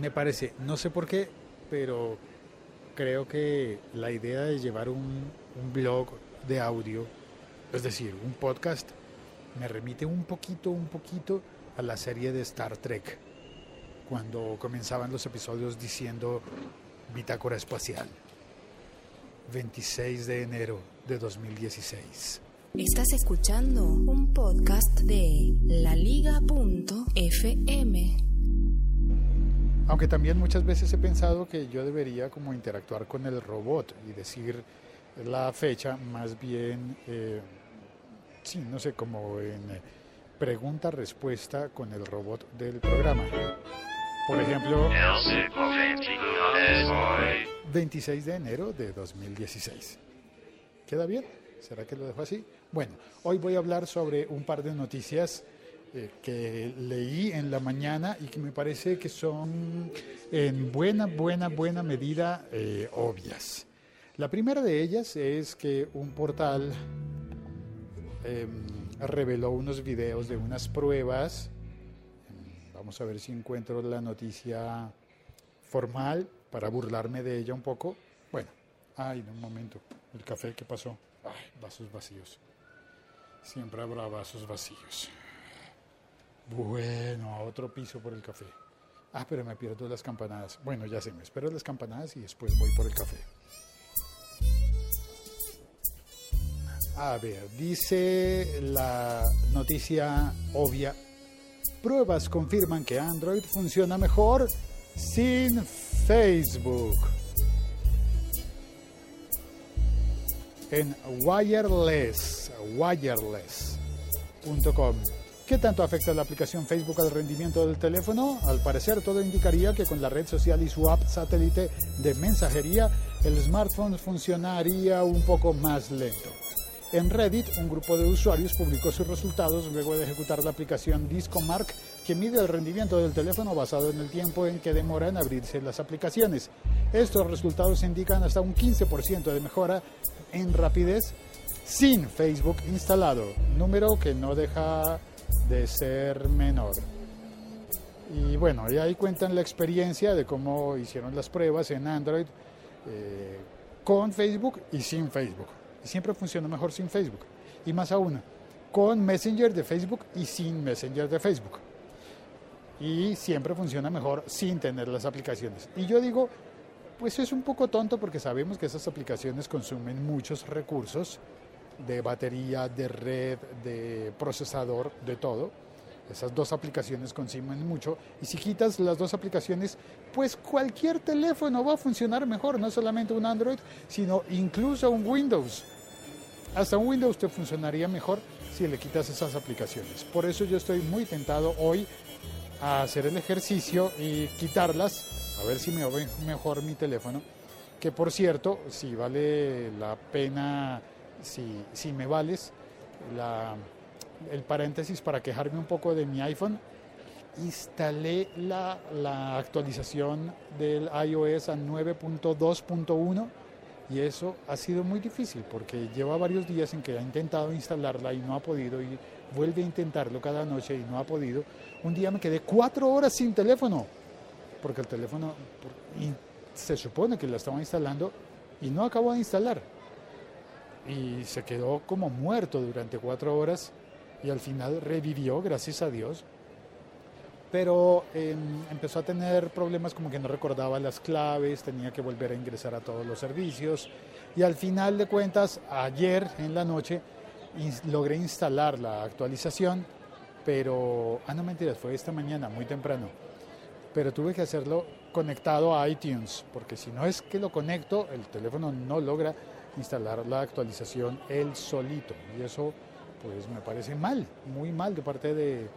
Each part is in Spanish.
Me parece, no sé por qué, pero creo que la idea de llevar un, blog de audio, es decir, un podcast, me remite un poquito, un poquito a la serie de Star Trek, cuando comenzaban los episodios diciendo Bitácora Espacial, 26 de enero de 2016. Estás escuchando un podcast de laliga.fm. Aunque también muchas veces he pensado que yo debería como interactuar con el robot y decir la fecha más bien, eh, sí, no sé, como en eh, pregunta-respuesta con el robot del programa. Por ejemplo, 26 de enero de 2016. ¿Queda bien? ¿Será que lo dejo así? Bueno, hoy voy a hablar sobre un par de noticias eh, que leí en la mañana y que me parece que son en buena, buena, buena medida eh, obvias. La primera de ellas es que un portal em, reveló unos videos de unas pruebas. Vamos a ver si encuentro la noticia formal para burlarme de ella un poco. Bueno, ay, un momento, el café, ¿qué pasó? Ay, vasos vacíos. Siempre habrá vasos vacíos. Bueno, a otro piso por el café. Ah, pero me pierdo las campanadas. Bueno, ya sé, me espero las campanadas y después voy por el café. A ver, dice la noticia obvia. Pruebas confirman que Android funciona mejor sin Facebook. En wireless, wireless.com. ¿Qué tanto afecta la aplicación Facebook al rendimiento del teléfono? Al parecer todo indicaría que con la red social y su app satélite de mensajería, el smartphone funcionaría un poco más lento. En Reddit, un grupo de usuarios publicó sus resultados luego de ejecutar la aplicación Discomark, que mide el rendimiento del teléfono basado en el tiempo en que demora en abrirse las aplicaciones. Estos resultados indican hasta un 15% de mejora en rapidez sin Facebook instalado, número que no deja de ser menor. Y bueno, y ahí cuentan la experiencia de cómo hicieron las pruebas en Android eh, con Facebook y sin Facebook. Y siempre funciona mejor sin Facebook. Y más aún, con Messenger de Facebook y sin Messenger de Facebook. Y siempre funciona mejor sin tener las aplicaciones. Y yo digo, pues es un poco tonto porque sabemos que esas aplicaciones consumen muchos recursos de batería, de red, de procesador, de todo. Esas dos aplicaciones consumen mucho y si quitas las dos aplicaciones, pues cualquier teléfono va a funcionar mejor, no solamente un Android, sino incluso un Windows. Hasta un Windows te funcionaría mejor si le quitas esas aplicaciones. Por eso yo estoy muy tentado hoy a hacer el ejercicio y quitarlas, a ver si me ve mejor mi teléfono. Que por cierto, si vale la pena si, si me vales la, el paréntesis para quejarme un poco de mi iPhone, instalé la, la actualización del iOS a 9.2.1 y eso ha sido muy difícil porque lleva varios días en que ha intentado instalarla y no ha podido y vuelve a intentarlo cada noche y no ha podido. Un día me quedé cuatro horas sin teléfono porque el teléfono se supone que la estaba instalando y no acabó de instalar y se quedó como muerto durante cuatro horas y al final revivió, gracias a Dios. pero eh, empezó a tener problemas como que no recordaba las claves, tenía que volver a ingresar a todos los servicios y al final de cuentas, ayer en la noche, logré instalar la actualización, pero, ah no mentiras, fue esta mañana, muy temprano, pero tuve que hacerlo conectado a iTunes, porque si no es que lo conecto, el teléfono no logra instalar la actualización él solito y eso pues me parece mal, muy mal de parte de,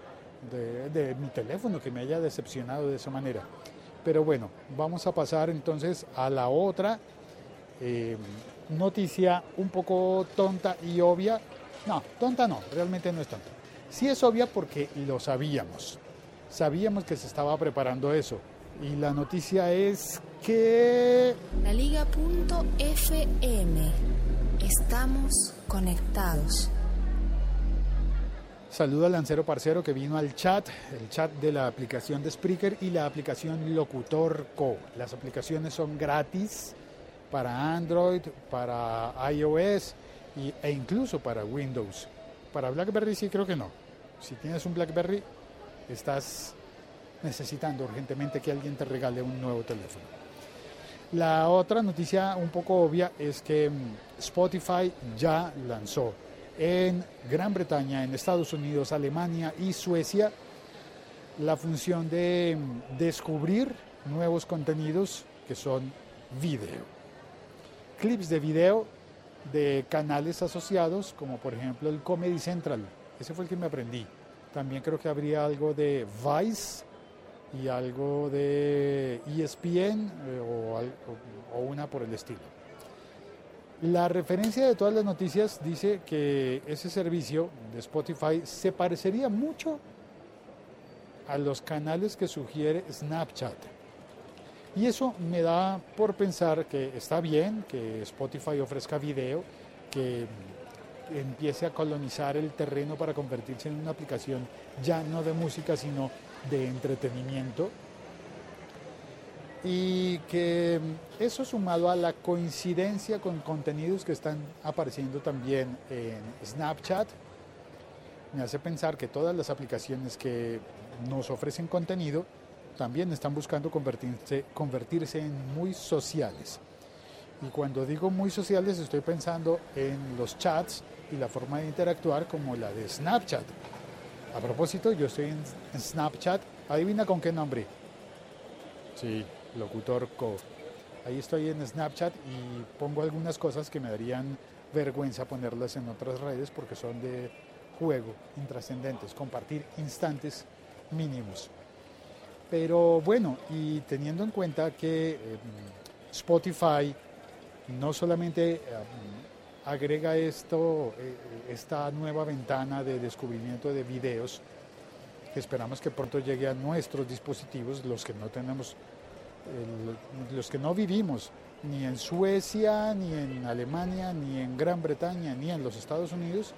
de, mi teléfono que me haya decepcionado de esa manera. Pero bueno, vamos a pasar entonces a la otra eh, noticia un poco tonta y obvia. No, tonta no, realmente no es tonta. Sí es obvia porque lo sabíamos. Sabíamos que se estaba preparando eso. Y la noticia es que... La Liga.fm. Estamos conectados. Saludo al lancero parcero que vino al chat, el chat de la aplicación de Spreaker y la aplicación Locutor Co. Las aplicaciones son gratis para Android, para iOS e incluso para Windows. Para BlackBerry sí creo que no. Si tienes un BlackBerry, estás necesitando urgentemente que alguien te regale un nuevo teléfono. La otra noticia un poco obvia es que mm, Spotify ya lanzó en Gran Bretaña, en Estados Unidos, Alemania y Suecia la función de mm, descubrir nuevos contenidos que son video. Clips de video de canales asociados, como por ejemplo el Comedy Central. Ese fue el que me aprendí. También creo que habría algo de Vice y algo de ESPN eh, o, una por el estilo. La referencia de todas las noticias dice que ese servicio de Spotify se parecería mucho a los canales que sugiere Snapchat. Y eso me da por pensar que está bien que Spotify ofrezca video, que empiece a colonizar el terreno para convertirse en una aplicación ya no de música, sino de entretenimiento. Y que eso sumado a la coincidencia con contenidos que están apareciendo también en Snapchat, me hace pensar que todas las aplicaciones que nos ofrecen contenido también están buscando convertirse, convertirse en muy sociales. Y cuando digo muy sociales estoy pensando en los chats y la forma de interactuar como la de Snapchat. A propósito, yo estoy en Snapchat. Adivina con qué nombre. Sí, Locutor Co. Ahí estoy en Snapchat y pongo algunas cosas que me darían vergüenza ponerlas en otras redes porque son de juego, intrascendentes, compartir instantes mínimos. Pero bueno, y teniendo en cuenta que em, Spotify no solamente em, agrega esto, eh, esta nueva ventana de descubrimiento de videos, que esperamos que pronto llegue a nuestros dispositivos, los que no tenemos, los que no vivimos ni en Suecia, ni en Alemania, ni en Gran Bretaña, ni en los Estados Unidos,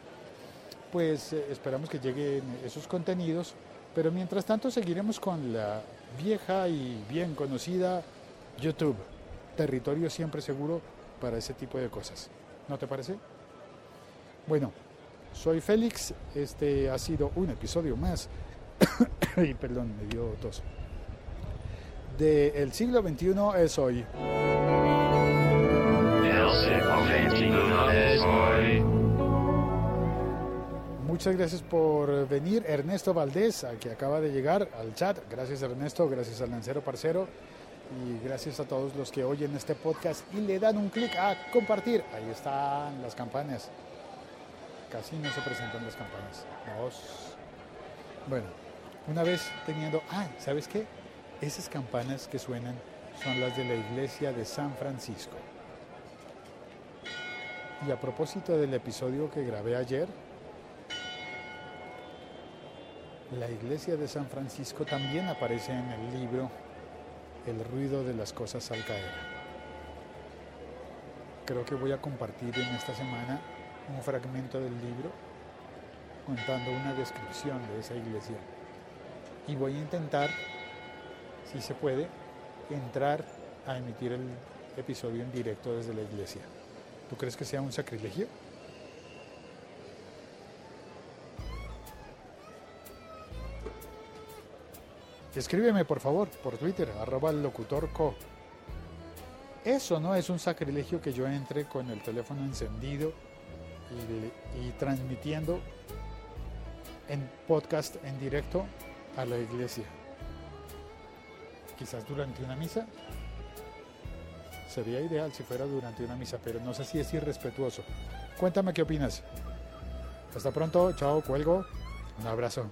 pues eh, esperamos que lleguen esos contenidos pero mientras tanto seguiremos con la vieja y bien conocida YouTube, territorio siempre seguro para ese tipo de cosas. ¿No te parece? Bueno, soy Félix, este ha sido un episodio más, y perdón, me dio tos, de El siglo XXI es hoy. Muchas gracias por venir. Ernesto Valdés, que acaba de llegar al chat. Gracias Ernesto, gracias al Lancero Parcero y gracias a todos los que oyen este podcast y le dan un clic a compartir. Ahí están las campanas. Casi no se presentan las campanas. Dos. Bueno, una vez teniendo... Ah, ¿sabes qué? Esas campanas que suenan son las de la iglesia de San Francisco. Y a propósito del episodio que grabé ayer, La iglesia de San Francisco también aparece en el libro El ruido de las cosas al caer. Creo que voy a compartir en esta semana un fragmento del libro contando una descripción de esa iglesia. Y voy a intentar, si se puede, entrar a emitir el episodio en directo desde la iglesia. ¿Tú crees que sea un sacrilegio? Escríbeme por favor por Twitter, arroba locutorco. Eso no es un sacrilegio que yo entre con el teléfono encendido y, y transmitiendo en podcast en directo a la iglesia. Quizás durante una misa. Sería ideal si fuera durante una misa, pero no sé si es irrespetuoso. Cuéntame qué opinas. Hasta pronto, chao, cuelgo. Un abrazo.